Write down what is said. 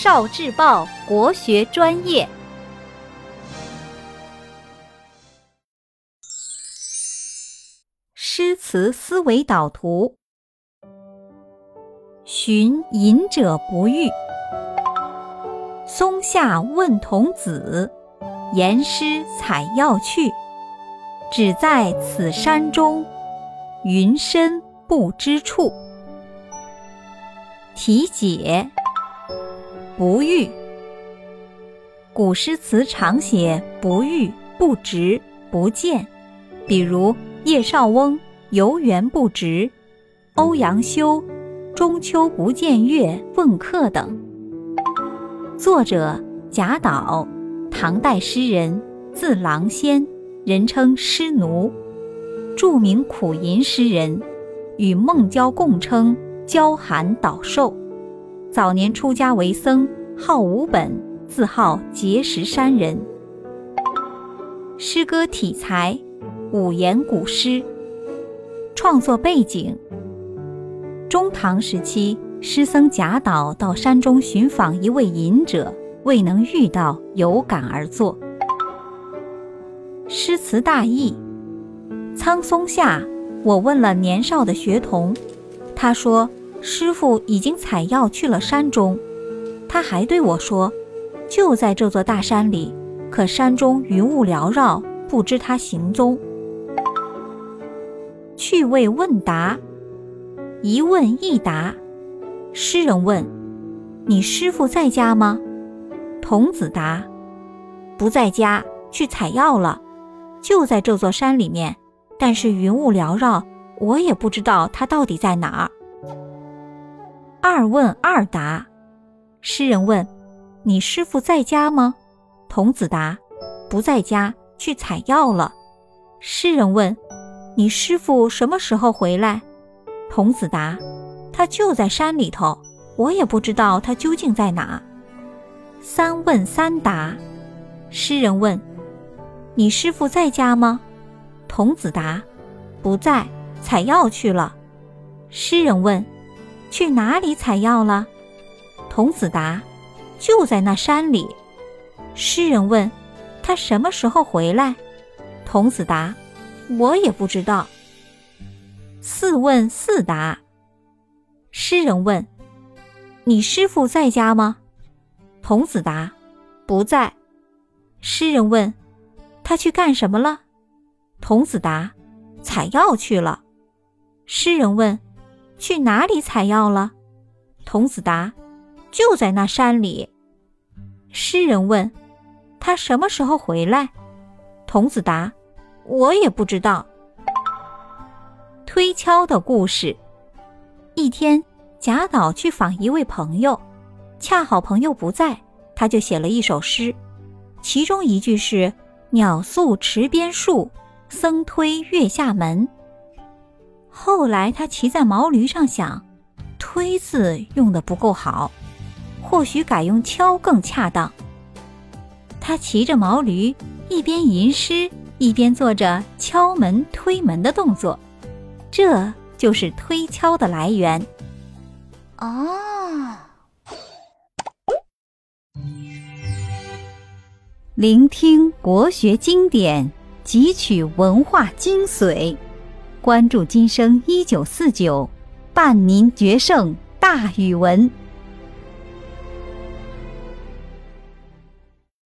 少智报国学专业，诗词思维导图。寻隐者不遇。松下问童子，言师采药去。只在此山中，云深不知处。题解：不遇。古诗词常写不遇、不值、不见，比如叶绍翁“游园不值”，欧阳修“中秋不见月，问客”等。作者贾岛，唐代诗人，字郎仙，人称诗奴，著名苦吟诗人，与孟郊共称。郊寒岛瘦，早年出家为僧，号无本，自号碣石山人。诗歌体裁，五言古诗。创作背景：中唐时期，诗僧贾岛到山中寻访一位隐者，未能遇到，有感而作。诗词大意：苍松下，我问了年少的学童，他说。师傅已经采药去了山中，他还对我说：“就在这座大山里，可山中云雾缭绕，不知他行踪。”趣味问答，一问一答。诗人问：“你师傅在家吗？”童子答：“不在家，去采药了，就在这座山里面，但是云雾缭绕，我也不知道他到底在哪儿。”二问二答，诗人问：“你师傅在家吗？”童子答：“不在家，去采药了。”诗人问：“你师傅什么时候回来？”童子答：“他就在山里头，我也不知道他究竟在哪。”三问三答，诗人问：“你师傅在家吗？”童子答：“不在，采药去了。”诗人问。去哪里采药了？童子答：“就在那山里。”诗人问：“他什么时候回来？”童子答：“我也不知道。”四问四答。诗人问：“你师傅在家吗？”童子答：“不在。”诗人问：“他去干什么了？”童子答：“采药去了。”诗人问。去哪里采药了？童子答：“就在那山里。”诗人问：“他什么时候回来？”童子答：“我也不知道。”推敲的故事。一天，贾岛去访一位朋友，恰好朋友不在，他就写了一首诗，其中一句是“鸟宿池边树，僧推月下门”。后来他骑在毛驴上，想“推”字用的不够好，或许改用“敲”更恰当。他骑着毛驴，一边吟诗，一边做着敲门、推门的动作，这就是推敲的来源。哦，聆听国学经典，汲取文化精髓。关注今生一九四九，伴您决胜大语文。